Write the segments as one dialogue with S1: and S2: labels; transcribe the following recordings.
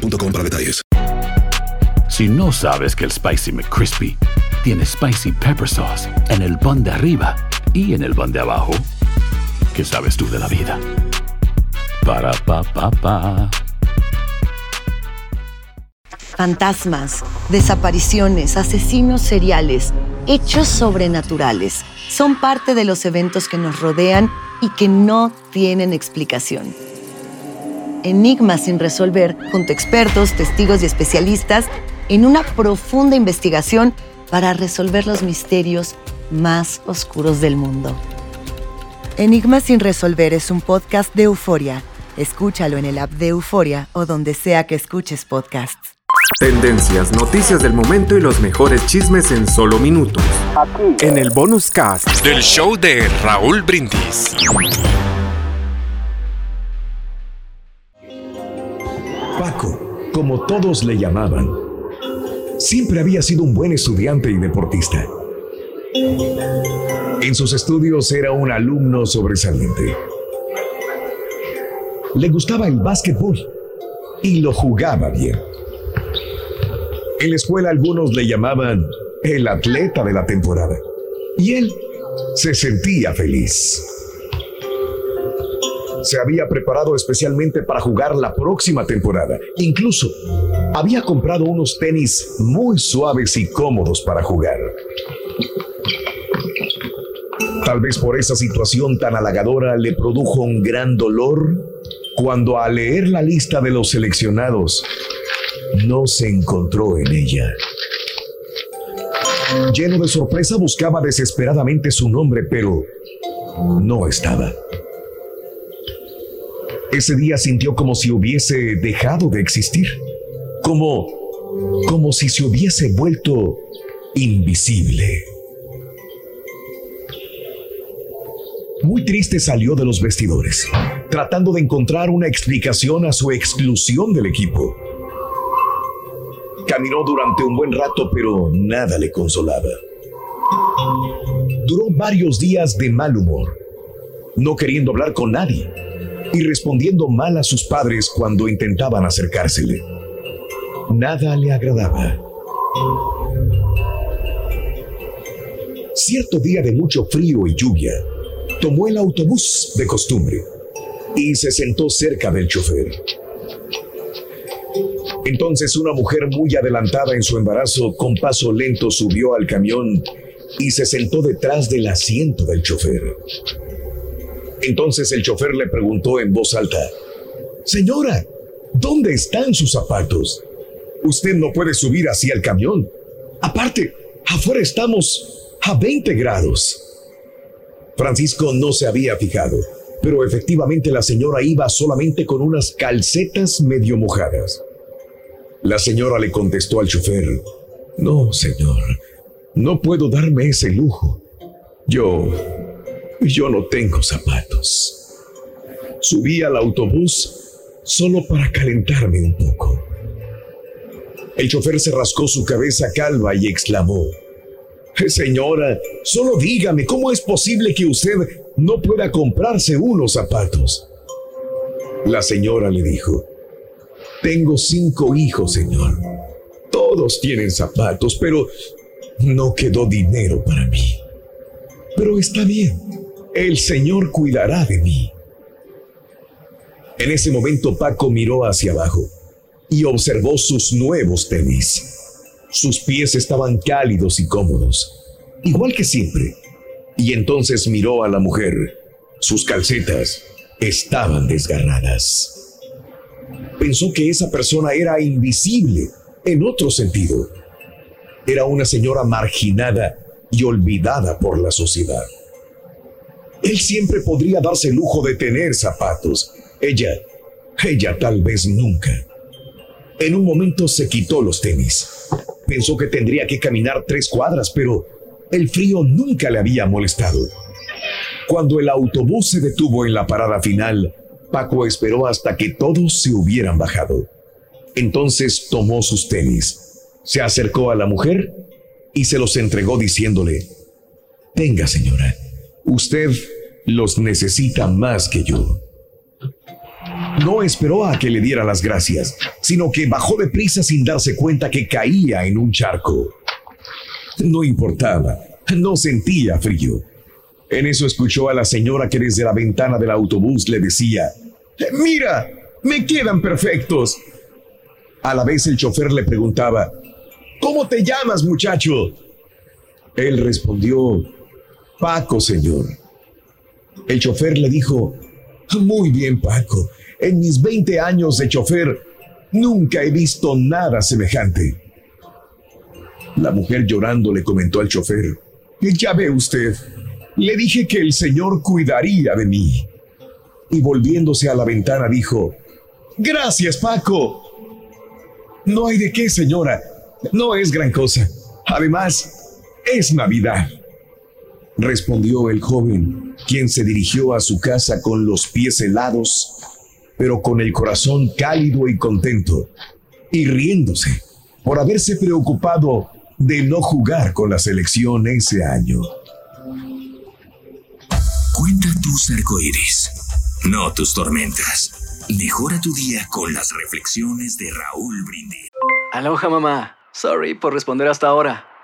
S1: para detalles.
S2: Si no sabes que el Spicy McCrispy tiene Spicy Pepper Sauce en el pan de arriba y en el pan de abajo, ¿qué sabes tú de la vida? Para, pa, pa, pa.
S3: Fantasmas, desapariciones, asesinos seriales, hechos sobrenaturales son parte de los eventos que nos rodean y que no tienen explicación. Enigmas sin resolver, junto a expertos, testigos y especialistas, en una profunda investigación para resolver los misterios más oscuros del mundo. Enigmas sin resolver es un podcast de euforia. Escúchalo en el app de Euforia o donde sea que escuches podcasts.
S4: Tendencias, noticias del momento y los mejores chismes en solo minutos. Aquí. En el bonus cast del show de Raúl Brindis.
S5: Como todos le llamaban, siempre había sido un buen estudiante y deportista. En sus estudios era un alumno sobresaliente. Le gustaba el básquetbol y lo jugaba bien. En la escuela algunos le llamaban el atleta de la temporada y él se sentía feliz se había preparado especialmente para jugar la próxima temporada. Incluso había comprado unos tenis muy suaves y cómodos para jugar. Tal vez por esa situación tan halagadora le produjo un gran dolor cuando al leer la lista de los seleccionados no se encontró en ella. Lleno de sorpresa buscaba desesperadamente su nombre, pero no estaba. Ese día sintió como si hubiese dejado de existir, como, como si se hubiese vuelto invisible. Muy triste salió de los vestidores, tratando de encontrar una explicación a su exclusión del equipo. Caminó durante un buen rato, pero nada le consolaba. Duró varios días de mal humor, no queriendo hablar con nadie y respondiendo mal a sus padres cuando intentaban acercársele. Nada le agradaba. Cierto día de mucho frío y lluvia, tomó el autobús de costumbre y se sentó cerca del chofer. Entonces una mujer muy adelantada en su embarazo con paso lento subió al camión y se sentó detrás del asiento del chofer. Entonces el chofer le preguntó en voz alta, Señora, ¿dónde están sus zapatos? Usted no puede subir hacia el camión. Aparte, afuera estamos a 20 grados. Francisco no se había fijado, pero efectivamente la señora iba solamente con unas calcetas medio mojadas. La señora le contestó al chofer, No, señor, no puedo darme ese lujo. Yo yo no tengo zapatos. Subí al autobús solo para calentarme un poco. El chofer se rascó su cabeza calva y exclamó, Señora, solo dígame, ¿cómo es posible que usted no pueda comprarse unos zapatos? La señora le dijo, Tengo cinco hijos, señor. Todos tienen zapatos, pero no quedó dinero para mí. Pero está bien el Señor cuidará de mí. En ese momento Paco miró hacia abajo y observó sus nuevos tenis. Sus pies estaban cálidos y cómodos, igual que siempre. Y entonces miró a la mujer. Sus calcetas estaban desgarradas. Pensó que esa persona era invisible en otro sentido. Era una señora marginada y olvidada por la sociedad. Él siempre podría darse el lujo de tener zapatos. Ella, ella tal vez nunca. En un momento se quitó los tenis. Pensó que tendría que caminar tres cuadras, pero el frío nunca le había molestado. Cuando el autobús se detuvo en la parada final, Paco esperó hasta que todos se hubieran bajado. Entonces tomó sus tenis, se acercó a la mujer y se los entregó diciéndole, Tenga señora, usted los necesita más que yo. No esperó a que le diera las gracias, sino que bajó de prisa sin darse cuenta que caía en un charco. No importaba, no sentía frío. En eso escuchó a la señora que desde la ventana del autobús le decía, Mira, me quedan perfectos. A la vez el chofer le preguntaba, ¿Cómo te llamas, muchacho? Él respondió, Paco, señor. El chofer le dijo, Muy bien, Paco. En mis 20 años de chofer, nunca he visto nada semejante. La mujer llorando le comentó al chofer, Ya ve usted, le dije que el Señor cuidaría de mí. Y volviéndose a la ventana dijo, Gracias, Paco. No hay de qué, señora. No es gran cosa. Además, es Navidad. Respondió el joven, quien se dirigió a su casa con los pies helados, pero con el corazón cálido y contento, y riéndose por haberse preocupado de no jugar con la selección ese año.
S6: Cuenta tus arcoíris, no tus tormentas. Mejora tu día con las reflexiones de Raúl Brindis.
S7: Aloha mamá. Sorry por responder hasta ahora.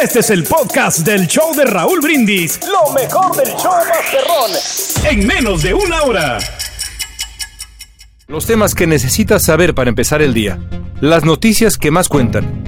S8: Este es el podcast del show de Raúl Brindis. Lo mejor del show Masterrón. En menos de una hora.
S9: Los temas que necesitas saber para empezar el día. Las noticias que más cuentan.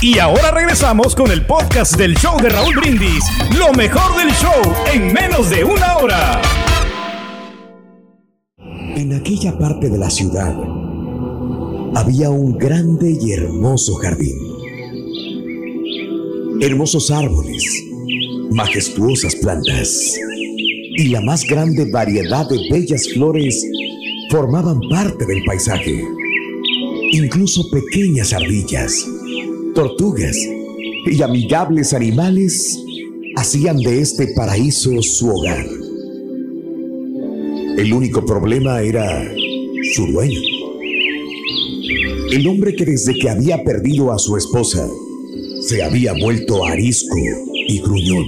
S8: Y ahora regresamos con el podcast del show de Raúl Brindis. Lo mejor del show en menos de una hora.
S5: En aquella parte de la ciudad había un grande y hermoso jardín. Hermosos árboles, majestuosas plantas y la más grande variedad de bellas flores formaban parte del paisaje. Incluso pequeñas ardillas, tortugas y amigables animales hacían de este paraíso su hogar. El único problema era su dueño. El hombre que desde que había perdido a su esposa se había vuelto arisco y gruñón.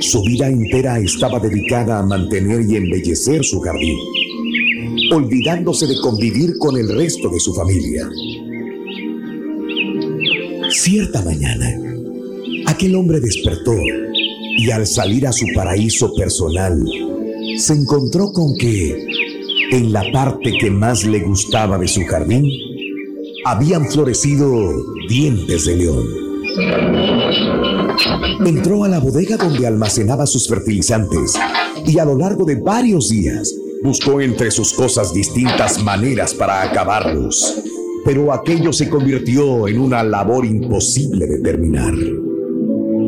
S5: Su vida entera estaba dedicada a mantener y embellecer su jardín, olvidándose de convivir con el resto de su familia. Cierta mañana, aquel hombre despertó y al salir a su paraíso personal, se encontró con que en la parte que más le gustaba de su jardín, habían florecido dientes de león. Entró a la bodega donde almacenaba sus fertilizantes y a lo largo de varios días buscó entre sus cosas distintas maneras para acabarlos, pero aquello se convirtió en una labor imposible de terminar,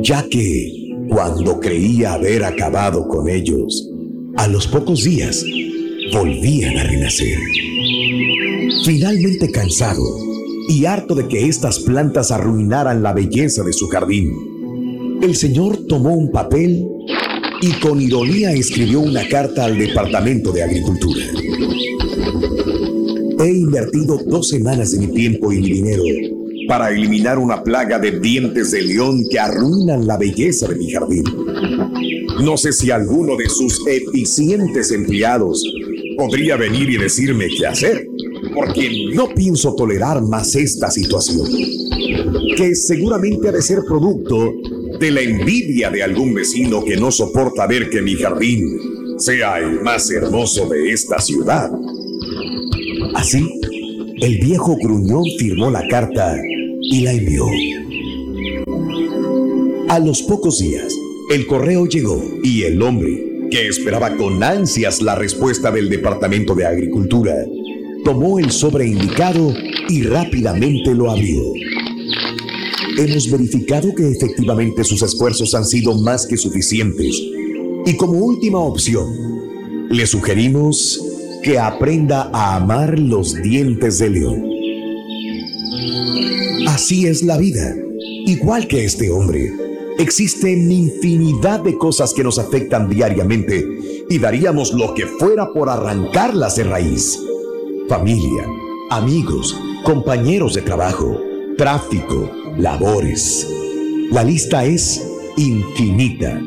S5: ya que cuando creía haber acabado con ellos, a los pocos días volvían a renacer. Finalmente cansado y harto de que estas plantas arruinaran la belleza de su jardín, el señor tomó un papel y con ironía escribió una carta al Departamento de Agricultura. He invertido dos semanas de mi tiempo y mi dinero para eliminar una plaga de dientes de león que arruinan la belleza de mi jardín. No sé si alguno de sus eficientes empleados podría venir y decirme qué hacer, porque no pienso tolerar más esta situación, que seguramente ha de ser producto de la envidia de algún vecino que no soporta ver que mi jardín sea el más hermoso de esta ciudad. Así, el viejo gruñón firmó la carta y la envió. A los pocos días, el correo llegó y el hombre, que esperaba con ansias la respuesta del Departamento de Agricultura, tomó el sobre indicado y rápidamente lo abrió. Hemos verificado que efectivamente sus esfuerzos han sido más que suficientes y como última opción, le sugerimos que aprenda a amar los dientes de león. Así es la vida. Igual que este hombre, existen infinidad de cosas que nos afectan diariamente y daríamos lo que fuera por arrancarlas de raíz. Familia, amigos, compañeros de trabajo, tráfico, labores. La lista es infinita.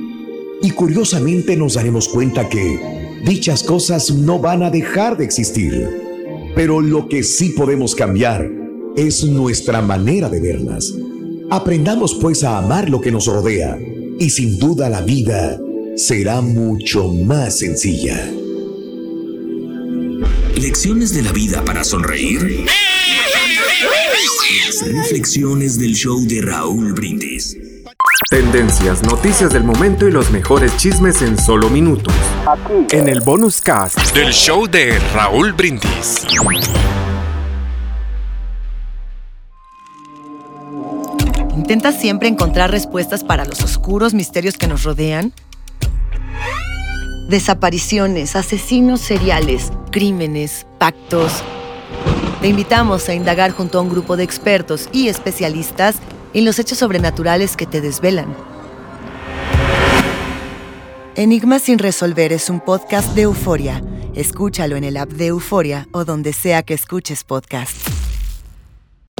S5: Y curiosamente nos daremos cuenta que dichas cosas no van a dejar de existir. Pero lo que sí podemos cambiar es nuestra manera de verlas. Aprendamos pues a amar lo que nos rodea y sin duda la vida será mucho más sencilla.
S6: Lecciones de la vida para sonreír. reflexiones del show de Raúl Brindis.
S4: Tendencias, noticias del momento y los mejores chismes en solo minutos. Aquí. En el bonus cast del show de Raúl Brindis.
S3: ¿Intentas siempre encontrar respuestas para los oscuros misterios que nos rodean? Desapariciones, asesinos seriales, crímenes, pactos. Te invitamos a indagar junto a un grupo de expertos y especialistas en los hechos sobrenaturales que te desvelan. Enigma sin resolver es un podcast de euforia. Escúchalo en el app de Euforia o donde sea que escuches podcasts.